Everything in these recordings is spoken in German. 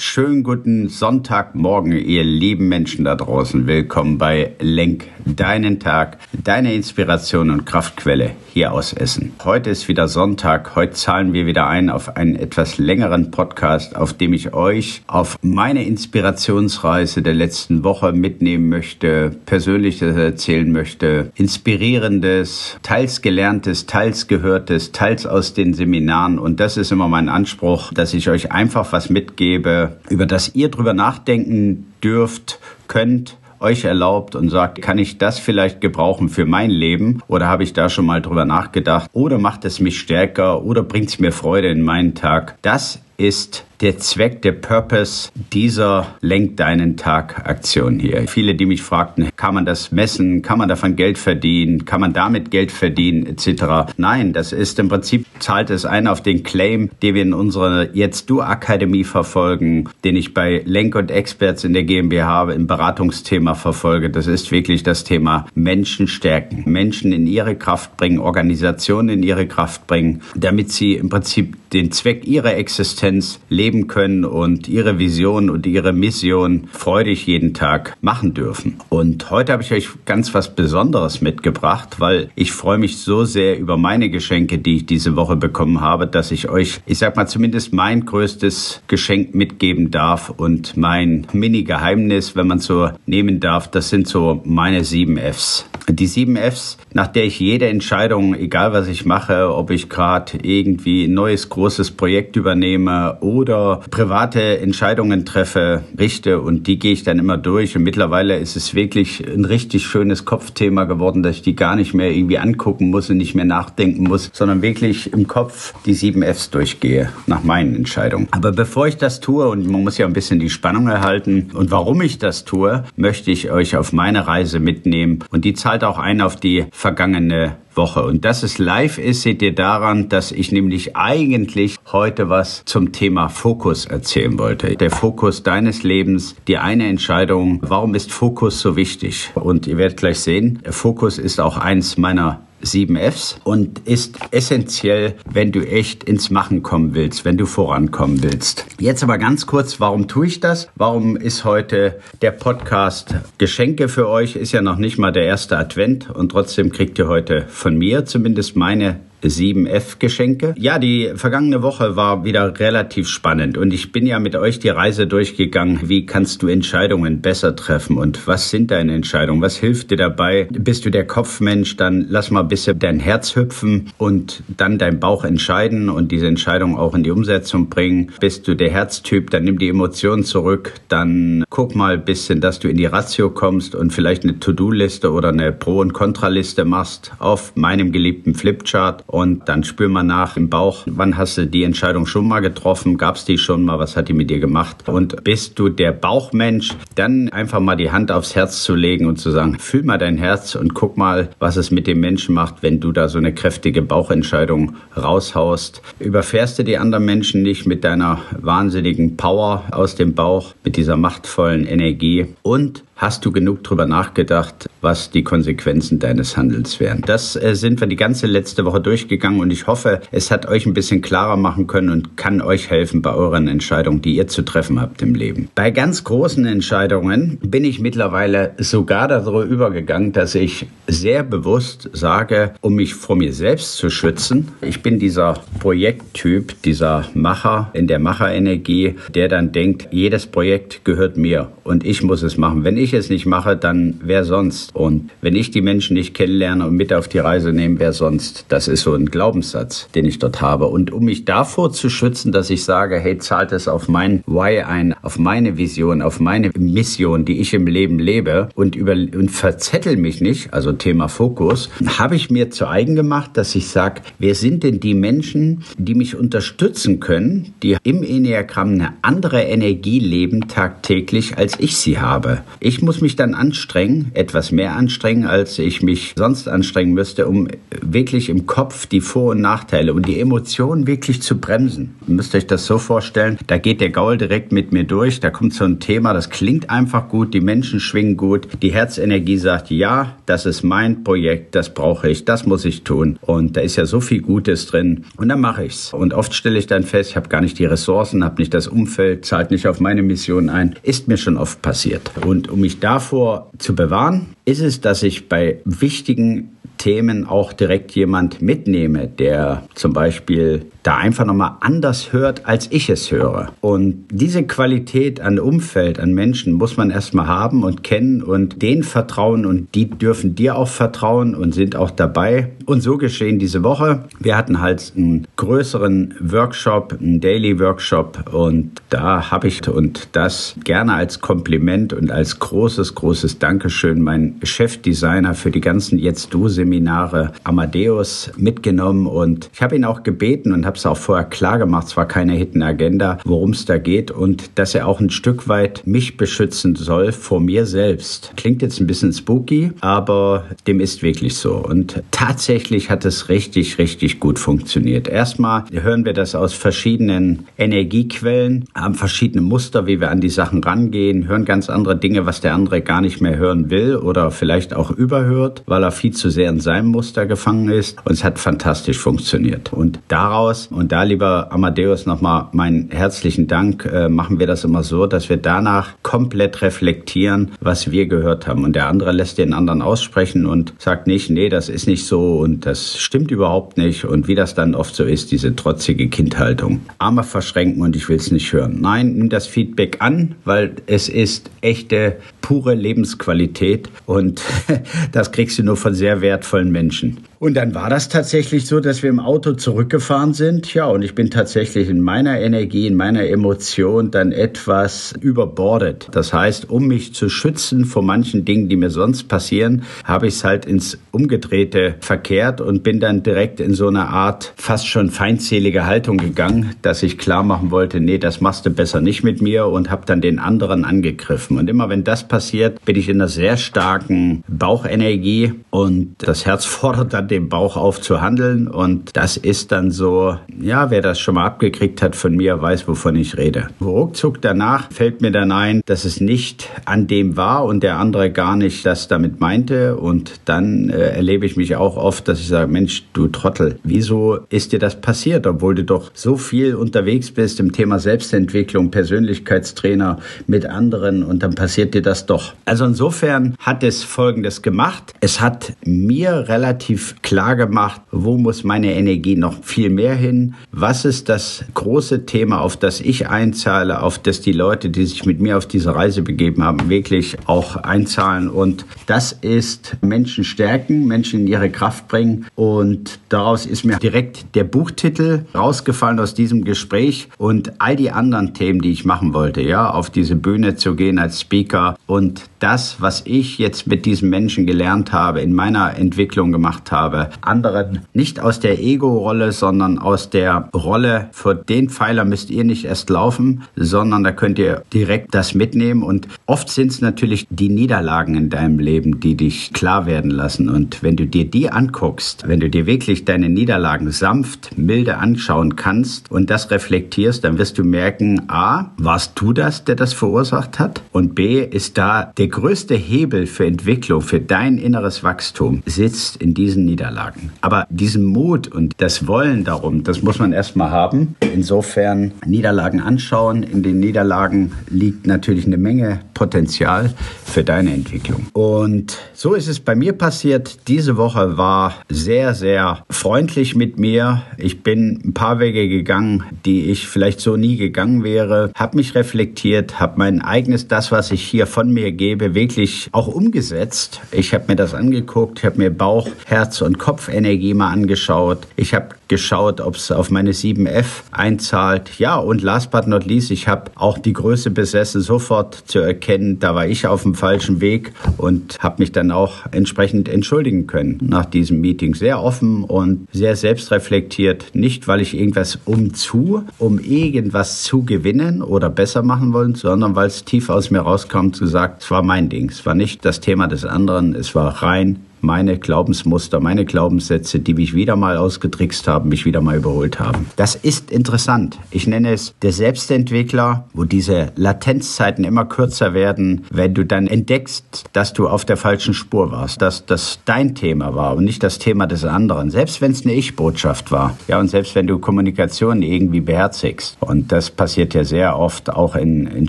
schönen guten Sonntagmorgen, ihr lieben Menschen da draußen. Willkommen bei Lenk deinen Tag, deine Inspiration und Kraftquelle hier aus Essen. Heute ist wieder Sonntag. Heute zahlen wir wieder ein auf einen etwas längeren Podcast, auf dem ich euch auf meine Inspirationsreise der letzten Woche mitnehmen möchte, Persönliches erzählen möchte, inspirierendes, teils gelerntes, teils gehörtes, teils aus den Seminaren. Und das ist immer mein Anspruch, dass ich euch einfach was mitgebe, über das ihr drüber nachdenken dürft, könnt euch erlaubt und sagt, kann ich das vielleicht gebrauchen für mein Leben? Oder habe ich da schon mal drüber nachgedacht? Oder macht es mich stärker? Oder bringt es mir Freude in meinen Tag? Das ist der Zweck, der Purpose dieser Lenk deinen Tag Aktion hier. Viele, die mich fragten, kann man das messen? Kann man davon Geld verdienen? Kann man damit Geld verdienen? Etc. Nein, das ist im Prinzip, zahlt es ein auf den Claim, den wir in unserer Jetzt Du Akademie verfolgen, den ich bei Lenk und Experts in der GmbH im Beratungsthema verfolge. Das ist wirklich das Thema Menschen stärken, Menschen in ihre Kraft bringen, Organisationen in ihre Kraft bringen, damit sie im Prinzip den Zweck ihrer Existenz leben können und ihre Vision und ihre Mission freudig jeden Tag machen dürfen. Und heute habe ich euch ganz was Besonderes mitgebracht, weil ich freue mich so sehr über meine Geschenke, die ich diese Woche bekommen habe, dass ich euch, ich sag mal zumindest mein größtes Geschenk mitgeben darf und mein Mini-Geheimnis, wenn man so nehmen darf, das sind so meine sieben Fs. Die sieben Fs, nach der ich jede Entscheidung, egal was ich mache, ob ich gerade irgendwie ein neues großes Projekt übernehme oder private Entscheidungen treffe, richte und die gehe ich dann immer durch. Und mittlerweile ist es wirklich ein richtig schönes Kopfthema geworden, dass ich die gar nicht mehr irgendwie angucken muss und nicht mehr nachdenken muss, sondern wirklich im Kopf die sieben Fs durchgehe nach meinen Entscheidungen. Aber bevor ich das tue, und man muss ja ein bisschen die Spannung erhalten und warum ich das tue, möchte ich euch auf meine Reise mitnehmen und die zahlt auch ein auf die vergangene Woche. Und dass es live ist, seht ihr daran, dass ich nämlich eigentlich heute was zum Thema Fokus erzählen wollte. Der Fokus deines Lebens, die eine Entscheidung, warum ist Fokus so wichtig? Und ihr werdet gleich sehen, Fokus ist auch eins meiner sieben Fs und ist essentiell, wenn du echt ins Machen kommen willst, wenn du vorankommen willst. Jetzt aber ganz kurz, warum tue ich das? Warum ist heute der Podcast Geschenke für euch? Ist ja noch nicht mal der erste Advent und trotzdem kriegt ihr heute von mir zumindest meine 7F-Geschenke. Ja, die vergangene Woche war wieder relativ spannend und ich bin ja mit euch die Reise durchgegangen. Wie kannst du Entscheidungen besser treffen und was sind deine Entscheidungen? Was hilft dir dabei? Bist du der Kopfmensch? Dann lass mal ein bisschen dein Herz hüpfen und dann dein Bauch entscheiden und diese Entscheidung auch in die Umsetzung bringen. Bist du der Herztyp? Dann nimm die Emotionen zurück. Dann guck mal ein bisschen, dass du in die Ratio kommst und vielleicht eine To-Do-Liste oder eine Pro- und Kontraliste machst auf meinem geliebten Flipchart und dann spür mal nach im Bauch, wann hast du die Entscheidung schon mal getroffen? Gab es die schon mal? Was hat die mit dir gemacht? Und bist du der Bauchmensch? Dann einfach mal die Hand aufs Herz zu legen und zu sagen, fühl mal dein Herz und guck mal, was es mit dem Menschen macht, wenn du da so eine kräftige Bauchentscheidung raushaust. Überfährst du die anderen Menschen nicht mit deiner wahnsinnigen Power aus dem Bauch, mit dieser machtvollen Energie und Hast du genug drüber nachgedacht, was die Konsequenzen deines Handels wären? Das äh, sind wir die ganze letzte Woche durchgegangen und ich hoffe, es hat euch ein bisschen klarer machen können und kann euch helfen bei euren Entscheidungen, die ihr zu treffen habt im Leben. Bei ganz großen Entscheidungen bin ich mittlerweile sogar darüber übergegangen, dass ich sehr bewusst sage, um mich vor mir selbst zu schützen. Ich bin dieser Projekttyp, dieser Macher in der Macherenergie, der dann denkt, jedes Projekt gehört mir und ich muss es machen. Wenn ich ich es nicht mache, dann wer sonst? Und wenn ich die Menschen nicht kennenlerne und mit auf die Reise nehme, wer sonst? Das ist so ein Glaubenssatz, den ich dort habe. Und um mich davor zu schützen, dass ich sage, hey, zahlt es auf mein Why ein, auf meine Vision, auf meine Mission, die ich im Leben lebe und über und verzettel mich nicht, also Thema Fokus, habe ich mir zu eigen gemacht, dass ich sage, wer sind denn die Menschen, die mich unterstützen können, die im Enneagramm eine andere Energie leben tagtäglich, als ich sie habe. Ich ich muss mich dann anstrengen, etwas mehr anstrengen, als ich mich sonst anstrengen müsste, um wirklich im Kopf die Vor- und Nachteile und die Emotionen wirklich zu bremsen. Ihr müsst euch das so vorstellen, da geht der Gaul direkt mit mir durch, da kommt so ein Thema, das klingt einfach gut, die Menschen schwingen gut, die Herzenergie sagt, ja, das ist mein Projekt, das brauche ich, das muss ich tun. Und da ist ja so viel Gutes drin. Und dann mache ich's. Und oft stelle ich dann fest, ich habe gar nicht die Ressourcen, habe nicht das Umfeld, zahlt nicht auf meine Mission ein. Ist mir schon oft passiert. Und um mich davor zu bewahren, ist es, dass ich bei wichtigen Themen auch direkt jemand mitnehme, der zum Beispiel da einfach nochmal anders hört, als ich es höre. Und diese Qualität an Umfeld, an Menschen muss man erstmal haben und kennen und denen vertrauen und die dürfen dir auch vertrauen und sind auch dabei. Und so geschehen diese Woche. Wir hatten halt einen größeren Workshop, einen Daily Workshop und da habe ich und das gerne als Kompliment und als großes, großes Dankeschön mein Chefdesigner für die ganzen Jetzt Du Seminare Amadeus mitgenommen und ich habe ihn auch gebeten und habe es auch vorher klar gemacht, zwar keine Hidden Agenda, worum es da geht und dass er auch ein Stück weit mich beschützen soll vor mir selbst. Klingt jetzt ein bisschen spooky, aber dem ist wirklich so. Und tatsächlich hat es richtig, richtig gut funktioniert. Erstmal hören wir das aus verschiedenen Energiequellen, haben verschiedene Muster, wie wir an die Sachen rangehen, hören ganz andere Dinge, was der andere gar nicht mehr hören will oder vielleicht auch überhört, weil er viel zu sehr in seinem Muster gefangen ist. Und es hat fantastisch funktioniert. Und daraus aus. Und da, lieber Amadeus, nochmal meinen herzlichen Dank. Äh, machen wir das immer so, dass wir danach komplett reflektieren, was wir gehört haben. Und der andere lässt den anderen aussprechen und sagt nicht, nee, das ist nicht so und das stimmt überhaupt nicht. Und wie das dann oft so ist, diese trotzige Kindhaltung. Arme verschränken und ich will es nicht hören. Nein, nimm das Feedback an, weil es ist echte, pure Lebensqualität und das kriegst du nur von sehr wertvollen Menschen. Und dann war das tatsächlich so, dass wir im Auto zurückgefahren sind. Ja, und ich bin tatsächlich in meiner Energie, in meiner Emotion dann etwas überbordet. Das heißt, um mich zu schützen vor manchen Dingen, die mir sonst passieren, habe ich es halt ins Umgedrehte verkehrt und bin dann direkt in so eine Art fast schon feindselige Haltung gegangen, dass ich klar machen wollte, nee, das machst du besser nicht mit mir und habe dann den anderen angegriffen. Und immer wenn das passiert, bin ich in einer sehr starken Bauchenergie und das Herz fordert dann dem Bauch auf zu handeln. Und das ist dann so, ja, wer das schon mal abgekriegt hat von mir, weiß, wovon ich rede. Ruckzuck danach fällt mir dann ein, dass es nicht an dem war und der andere gar nicht das damit meinte. Und dann äh, erlebe ich mich auch oft, dass ich sage, Mensch, du Trottel, wieso ist dir das passiert, obwohl du doch so viel unterwegs bist im Thema Selbstentwicklung, Persönlichkeitstrainer mit anderen und dann passiert dir das doch. Also insofern hat es Folgendes gemacht. Es hat mir relativ klar gemacht, wo muss meine Energie noch viel mehr hin? Was ist das große Thema, auf das ich einzahle, auf das die Leute, die sich mit mir auf diese Reise begeben haben, wirklich auch einzahlen? Und das ist Menschen stärken, Menschen in ihre Kraft bringen. Und daraus ist mir direkt der Buchtitel rausgefallen aus diesem Gespräch und all die anderen Themen, die ich machen wollte, ja, auf diese Bühne zu gehen als Speaker und das, was ich jetzt mit diesen Menschen gelernt habe, in meiner Entwicklung gemacht habe, habe, anderen nicht aus der Ego-Rolle, sondern aus der Rolle, vor den Pfeiler müsst ihr nicht erst laufen, sondern da könnt ihr direkt das mitnehmen. Und oft sind es natürlich die Niederlagen in deinem Leben, die dich klar werden lassen. Und wenn du dir die anguckst, wenn du dir wirklich deine Niederlagen sanft, milde anschauen kannst und das reflektierst, dann wirst du merken, a, warst du das, der das verursacht hat? Und b, ist da der größte Hebel für Entwicklung, für dein inneres Wachstum, sitzt in diesen Niederlagen. Niederlagen. Aber diesen Mut und das Wollen darum, das muss man erstmal haben. Insofern Niederlagen anschauen. In den Niederlagen liegt natürlich eine Menge Potenzial für deine Entwicklung. Und so ist es bei mir passiert. Diese Woche war sehr, sehr freundlich mit mir. Ich bin ein paar Wege gegangen, die ich vielleicht so nie gegangen wäre, habe mich reflektiert, habe mein eigenes, das, was ich hier von mir gebe, wirklich auch umgesetzt. Ich habe mir das angeguckt, ich habe mir Bauch, Herz und und Kopfenergie mal angeschaut. Ich habe geschaut, ob es auf meine 7F einzahlt. Ja, und last but not least, ich habe auch die Größe besessen, sofort zu erkennen, da war ich auf dem falschen Weg und habe mich dann auch entsprechend entschuldigen können nach diesem Meeting. Sehr offen und sehr selbstreflektiert. Nicht, weil ich irgendwas umzu, um irgendwas zu gewinnen oder besser machen wollen, sondern weil es tief aus mir rauskam, zu sagen, es war mein Ding. Es war nicht das Thema des anderen, es war rein meine Glaubensmuster, meine Glaubenssätze, die mich wieder mal ausgetrickst haben, mich wieder mal überholt haben. Das ist interessant. Ich nenne es der Selbstentwickler, wo diese Latenzzeiten immer kürzer werden, wenn du dann entdeckst, dass du auf der falschen Spur warst, dass das dein Thema war und nicht das Thema des anderen. Selbst wenn es eine Ich-Botschaft war. Ja, und selbst wenn du Kommunikation irgendwie beherzigst. Und das passiert ja sehr oft auch in, in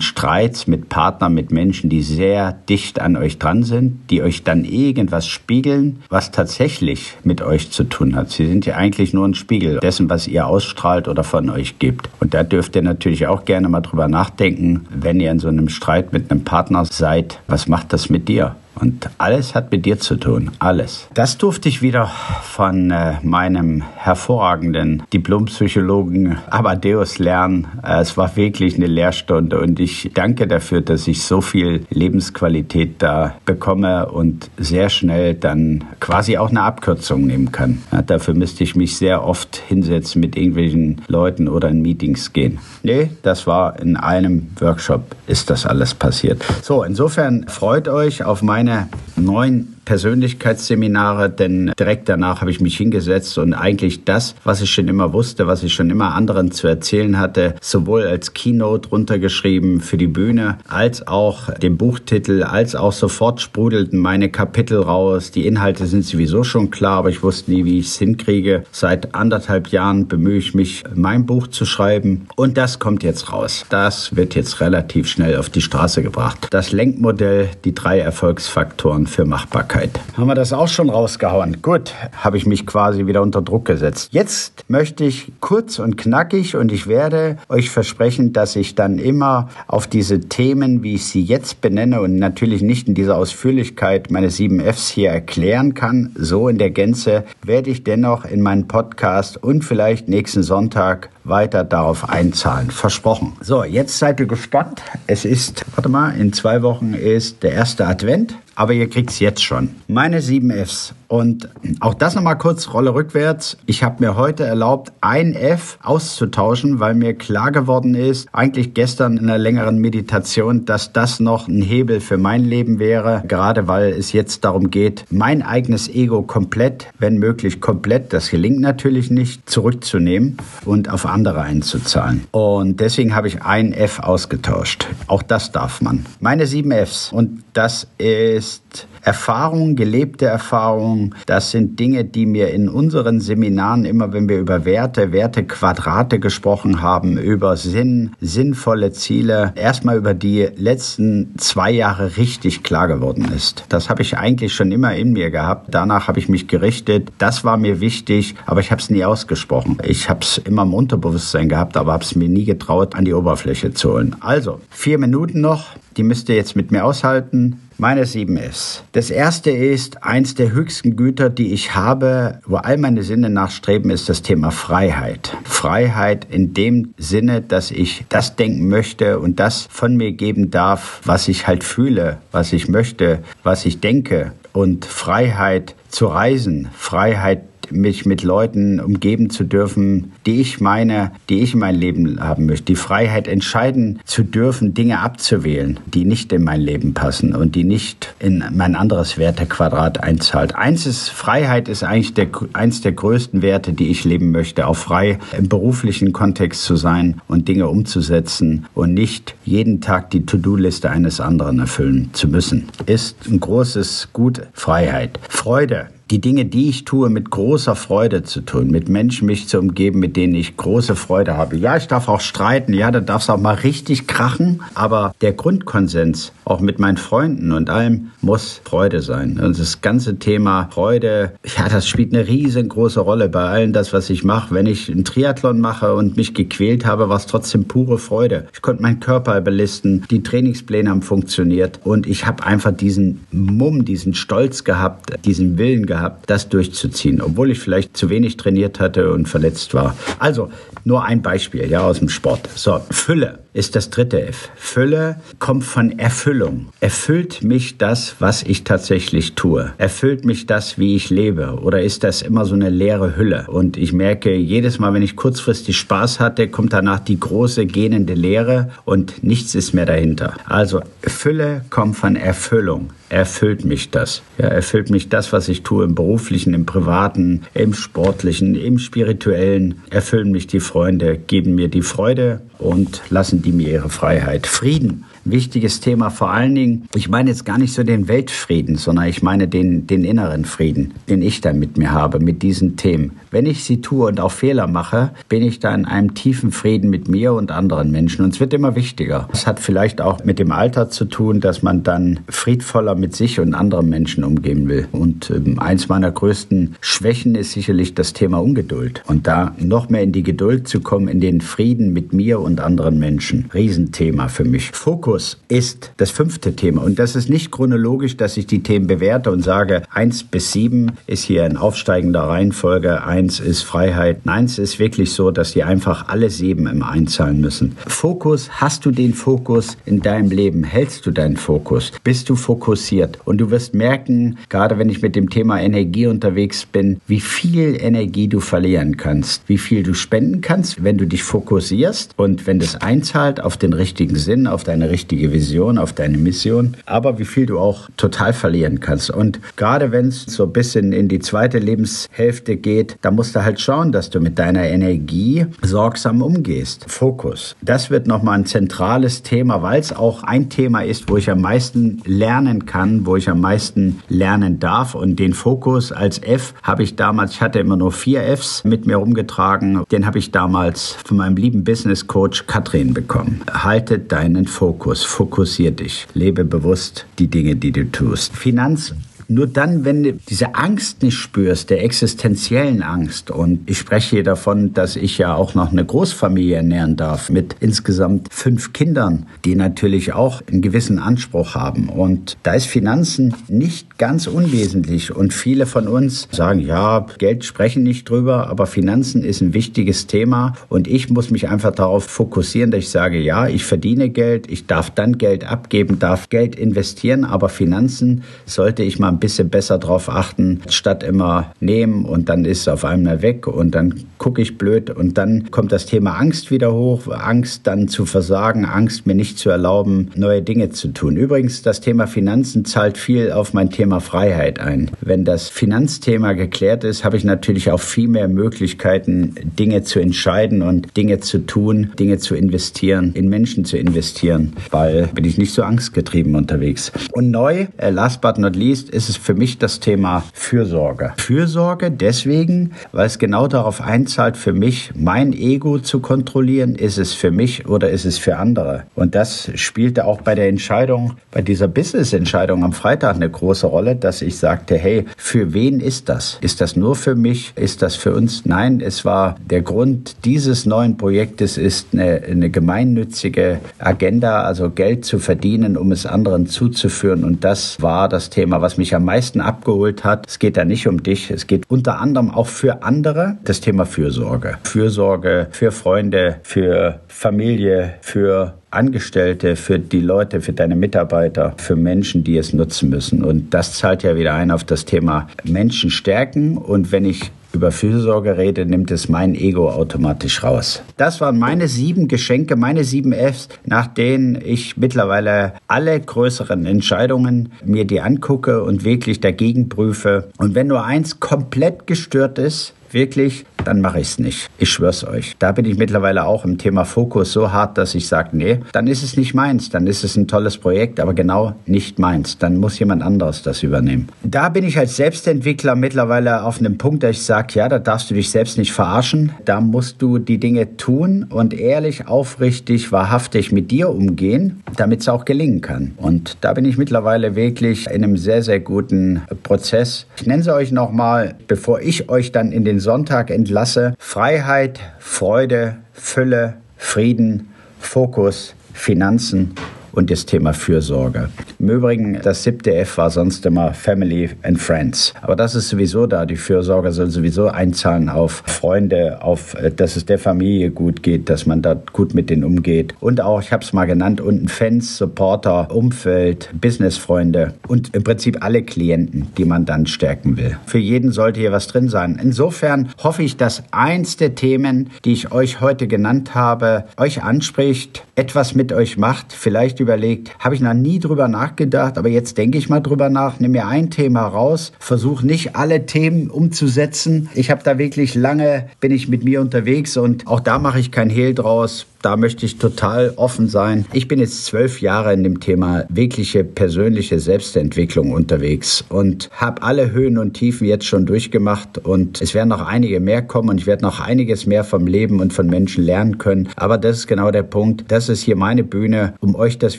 Streits mit Partnern, mit Menschen, die sehr dicht an euch dran sind, die euch dann irgendwas spielen spiegeln, was tatsächlich mit euch zu tun hat. Sie sind ja eigentlich nur ein Spiegel dessen, was ihr ausstrahlt oder von euch gibt. Und da dürft ihr natürlich auch gerne mal drüber nachdenken, wenn ihr in so einem Streit mit einem Partner seid, was macht das mit dir? Und alles hat mit dir zu tun, alles. Das durfte ich wieder von äh, meinem hervorragenden Diplompsychologen Amadeus lernen. Äh, es war wirklich eine Lehrstunde und ich danke dafür, dass ich so viel Lebensqualität da bekomme und sehr schnell dann quasi auch eine Abkürzung nehmen kann. Ja, dafür müsste ich mich sehr oft hinsetzen mit irgendwelchen Leuten oder in Meetings gehen. Nee, das war in einem Workshop ist das alles passiert. So, insofern freut euch auf meine meine neuen Persönlichkeitsseminare, denn direkt danach habe ich mich hingesetzt und eigentlich das, was ich schon immer wusste, was ich schon immer anderen zu erzählen hatte, sowohl als Keynote runtergeschrieben für die Bühne, als auch den Buchtitel, als auch sofort sprudelten meine Kapitel raus. Die Inhalte sind sowieso schon klar, aber ich wusste nie, wie ich es hinkriege. Seit anderthalb Jahren bemühe ich mich, mein Buch zu schreiben und das kommt jetzt raus. Das wird jetzt relativ schnell auf die Straße gebracht. Das Lenkmodell, die drei Erfolgsfaktoren für Machbarkeit. Sicherheit. Haben wir das auch schon rausgehauen? Gut, habe ich mich quasi wieder unter Druck gesetzt. Jetzt möchte ich kurz und knackig und ich werde euch versprechen, dass ich dann immer auf diese Themen, wie ich sie jetzt benenne und natürlich nicht in dieser Ausführlichkeit meine sieben Fs hier erklären kann, so in der Gänze, werde ich dennoch in meinen Podcast und vielleicht nächsten Sonntag weiter darauf einzahlen. Versprochen. So, jetzt seid ihr gespannt. Es ist, warte mal, in zwei Wochen ist der erste Advent aber ihr kriegt es jetzt schon. Meine sieben Fs. Und auch das nochmal kurz, Rolle rückwärts. Ich habe mir heute erlaubt, ein F auszutauschen, weil mir klar geworden ist, eigentlich gestern in einer längeren Meditation, dass das noch ein Hebel für mein Leben wäre. Gerade weil es jetzt darum geht, mein eigenes Ego komplett, wenn möglich komplett, das gelingt natürlich nicht, zurückzunehmen und auf andere einzuzahlen. Und deswegen habe ich ein F ausgetauscht. Auch das darf man. Meine sieben Fs. Und das ist Erfahrung, gelebte Erfahrung. Das sind Dinge, die mir in unseren Seminaren immer, wenn wir über Werte, Wertequadrate gesprochen haben, über Sinn, sinnvolle Ziele, erstmal über die letzten zwei Jahre richtig klar geworden ist. Das habe ich eigentlich schon immer in mir gehabt. Danach habe ich mich gerichtet. Das war mir wichtig, aber ich habe es nie ausgesprochen. Ich habe es immer im Unterbewusstsein gehabt, aber habe es mir nie getraut, an die Oberfläche zu holen. Also, vier Minuten noch. Die müsst ihr jetzt mit mir aushalten. Meine sieben ist. Das erste ist, eins der höchsten Güter, die ich habe, wo all meine Sinne nachstreben, ist das Thema Freiheit. Freiheit in dem Sinne, dass ich das denken möchte und das von mir geben darf, was ich halt fühle, was ich möchte, was ich denke. Und Freiheit zu reisen, Freiheit mich mit Leuten umgeben zu dürfen, die ich meine, die ich in mein Leben haben möchte. Die Freiheit entscheiden zu dürfen, Dinge abzuwählen, die nicht in mein Leben passen und die nicht in mein anderes Wertequadrat einzahlt. Eins ist, Freiheit ist eigentlich der, eins der größten Werte, die ich leben möchte. Auch frei im beruflichen Kontext zu sein und Dinge umzusetzen und nicht jeden Tag die To-Do-Liste eines anderen erfüllen zu müssen. Ist ein großes Gut Freiheit. Freude die Dinge, die ich tue, mit großer Freude zu tun, mit Menschen mich zu umgeben, mit denen ich große Freude habe. Ja, ich darf auch streiten, ja, da darf es auch mal richtig krachen, aber der Grundkonsens, auch mit meinen Freunden und allem, muss Freude sein. Und das ganze Thema Freude, ja, das spielt eine riesengroße Rolle bei allem das, was ich mache. Wenn ich einen Triathlon mache und mich gequält habe, war es trotzdem pure Freude. Ich konnte meinen Körper belisten, die Trainingspläne haben funktioniert und ich habe einfach diesen Mumm, diesen Stolz gehabt, diesen Willen gehabt, gehabt, das durchzuziehen, obwohl ich vielleicht zu wenig trainiert hatte und verletzt war. Also nur ein Beispiel ja aus dem Sport. So, Fülle ist das dritte F. Fülle kommt von Erfüllung. Erfüllt mich das, was ich tatsächlich tue? Erfüllt mich das, wie ich lebe? Oder ist das immer so eine leere Hülle? Und ich merke, jedes Mal, wenn ich kurzfristig Spaß hatte, kommt danach die große gähnende Leere und nichts ist mehr dahinter. Also Fülle kommt von Erfüllung erfüllt mich das. Ja, erfüllt mich das, was ich tue im beruflichen, im privaten, im sportlichen, im spirituellen. Erfüllen mich die Freunde, geben mir die Freude und lassen die mir ihre Freiheit. Frieden wichtiges Thema. Vor allen Dingen, ich meine jetzt gar nicht so den Weltfrieden, sondern ich meine den, den inneren Frieden, den ich da mit mir habe, mit diesen Themen. Wenn ich sie tue und auch Fehler mache, bin ich da in einem tiefen Frieden mit mir und anderen Menschen. Und es wird immer wichtiger. Das hat vielleicht auch mit dem Alter zu tun, dass man dann friedvoller mit sich und anderen Menschen umgehen will. Und ähm, eins meiner größten Schwächen ist sicherlich das Thema Ungeduld. Und da noch mehr in die Geduld zu kommen, in den Frieden mit mir und anderen Menschen. Riesenthema für mich. Fokus Fokus ist das fünfte Thema. Und das ist nicht chronologisch, dass ich die Themen bewerte und sage, eins bis sieben ist hier in aufsteigender Reihenfolge, eins ist Freiheit. Nein, es ist wirklich so, dass die einfach alle sieben im Einzahlen müssen. Fokus, hast du den Fokus in deinem Leben? Hältst du deinen Fokus? Bist du fokussiert? Und du wirst merken, gerade wenn ich mit dem Thema Energie unterwegs bin, wie viel Energie du verlieren kannst, wie viel du spenden kannst, wenn du dich fokussierst und wenn das einzahlt auf den richtigen Sinn, auf deine richtige richtige Vision, auf deine Mission, aber wie viel du auch total verlieren kannst. Und gerade wenn es so ein bisschen in die zweite Lebenshälfte geht, da musst du halt schauen, dass du mit deiner Energie sorgsam umgehst. Fokus. Das wird nochmal ein zentrales Thema, weil es auch ein Thema ist, wo ich am meisten lernen kann, wo ich am meisten lernen darf. Und den Fokus als F habe ich damals, ich hatte immer nur vier Fs mit mir rumgetragen. Den habe ich damals von meinem lieben Business Coach Katrin bekommen. Halte deinen Fokus. Fokus, fokussier dich, lebe bewusst die Dinge, die du tust. Finanz nur dann, wenn du diese Angst nicht spürst, der existenziellen Angst, und ich spreche hier davon, dass ich ja auch noch eine Großfamilie ernähren darf mit insgesamt fünf Kindern, die natürlich auch einen gewissen Anspruch haben. Und da ist Finanzen nicht ganz unwesentlich. Und viele von uns sagen, ja, Geld sprechen nicht drüber, aber Finanzen ist ein wichtiges Thema. Und ich muss mich einfach darauf fokussieren, dass ich sage, ja, ich verdiene Geld, ich darf dann Geld abgeben, darf Geld investieren, aber Finanzen sollte ich mal bisschen besser drauf achten, statt immer nehmen und dann ist es auf einmal weg und dann gucke ich blöd und dann kommt das Thema Angst wieder hoch, Angst dann zu versagen, Angst mir nicht zu erlauben, neue Dinge zu tun. Übrigens, das Thema Finanzen zahlt viel auf mein Thema Freiheit ein. Wenn das Finanzthema geklärt ist, habe ich natürlich auch viel mehr Möglichkeiten, Dinge zu entscheiden und Dinge zu tun, Dinge zu investieren, in Menschen zu investieren, weil bin ich nicht so angstgetrieben unterwegs. Und neu, äh, last but not least, ist es für mich das Thema Fürsorge. Fürsorge deswegen, weil es genau darauf einzahlt, für mich mein Ego zu kontrollieren. Ist es für mich oder ist es für andere? Und das spielte auch bei der Entscheidung, bei dieser Business-Entscheidung am Freitag eine große Rolle, dass ich sagte, hey, für wen ist das? Ist das nur für mich? Ist das für uns? Nein, es war der Grund dieses neuen Projektes ist eine, eine gemeinnützige Agenda, also Geld zu verdienen, um es anderen zuzuführen. Und das war das Thema, was mich am meisten abgeholt hat. Es geht da nicht um dich, es geht unter anderem auch für andere das Thema Fürsorge. Fürsorge für Freunde, für Familie, für Angestellte, für die Leute, für deine Mitarbeiter, für Menschen, die es nutzen müssen. Und das zahlt ja wieder ein auf das Thema Menschen stärken. Und wenn ich über Fürsorge rede, nimmt es mein Ego automatisch raus. Das waren meine sieben Geschenke, meine sieben Fs, nach denen ich mittlerweile alle größeren Entscheidungen mir die angucke und wirklich dagegen prüfe. Und wenn nur eins komplett gestört ist, wirklich, dann mache ich es nicht. Ich schwör's euch. Da bin ich mittlerweile auch im Thema Fokus so hart, dass ich sage, nee, dann ist es nicht meins. Dann ist es ein tolles Projekt, aber genau nicht meins. Dann muss jemand anderes das übernehmen. Da bin ich als Selbstentwickler mittlerweile auf einem Punkt, dass ich sage, ja, da darfst du dich selbst nicht verarschen. Da musst du die Dinge tun und ehrlich, aufrichtig, wahrhaftig mit dir umgehen, damit es auch gelingen kann. Und da bin ich mittlerweile wirklich in einem sehr, sehr guten Prozess. Ich nenne sie euch nochmal, bevor ich euch dann in den Sonntag entlasse. Freiheit, Freude, Fülle, Frieden, Fokus, Finanzen und das Thema Fürsorge. Im Übrigen, das siebte F war sonst immer Family and Friends. Aber das ist sowieso da. Die Fürsorge soll sowieso einzahlen auf Freunde, auf, äh, dass es der Familie gut geht, dass man da gut mit denen umgeht. Und auch, ich habe es mal genannt, unten Fans, Supporter, Umfeld, Businessfreunde und im Prinzip alle Klienten, die man dann stärken will. Für jeden sollte hier was drin sein. Insofern hoffe ich, dass eins der Themen, die ich euch heute genannt habe, euch anspricht, etwas mit euch macht, vielleicht überlegt, habe ich noch nie drüber nachgedacht, aber jetzt denke ich mal drüber nach, nehme mir ein Thema raus, versuche nicht alle Themen umzusetzen. Ich habe da wirklich lange, bin ich mit mir unterwegs und auch da mache ich kein Hehl draus da möchte ich total offen sein. Ich bin jetzt zwölf Jahre in dem Thema wirkliche persönliche Selbstentwicklung unterwegs und habe alle Höhen und Tiefen jetzt schon durchgemacht und es werden noch einige mehr kommen und ich werde noch einiges mehr vom Leben und von Menschen lernen können. Aber das ist genau der Punkt. Das ist hier meine Bühne, um euch das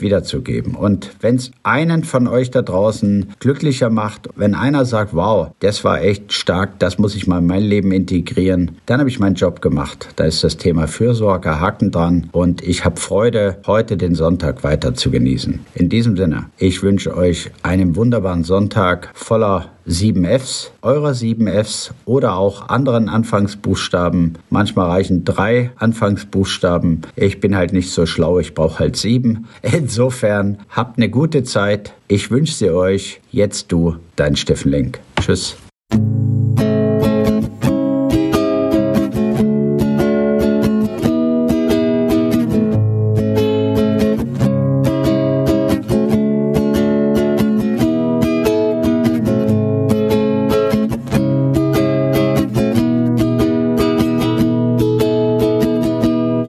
wiederzugeben. Und wenn es einen von euch da draußen glücklicher macht, wenn einer sagt, wow, das war echt stark, das muss ich mal in mein Leben integrieren, dann habe ich meinen Job gemacht. Da ist das Thema Fürsorge, Haken dran an und ich habe Freude, heute den Sonntag weiter zu genießen. In diesem Sinne, ich wünsche euch einen wunderbaren Sonntag voller 7Fs, eurer 7Fs oder auch anderen Anfangsbuchstaben. Manchmal reichen drei Anfangsbuchstaben. Ich bin halt nicht so schlau, ich brauche halt sieben. Insofern habt eine gute Zeit. Ich wünsche sie euch. Jetzt du, dein Steffen Lenk. Tschüss.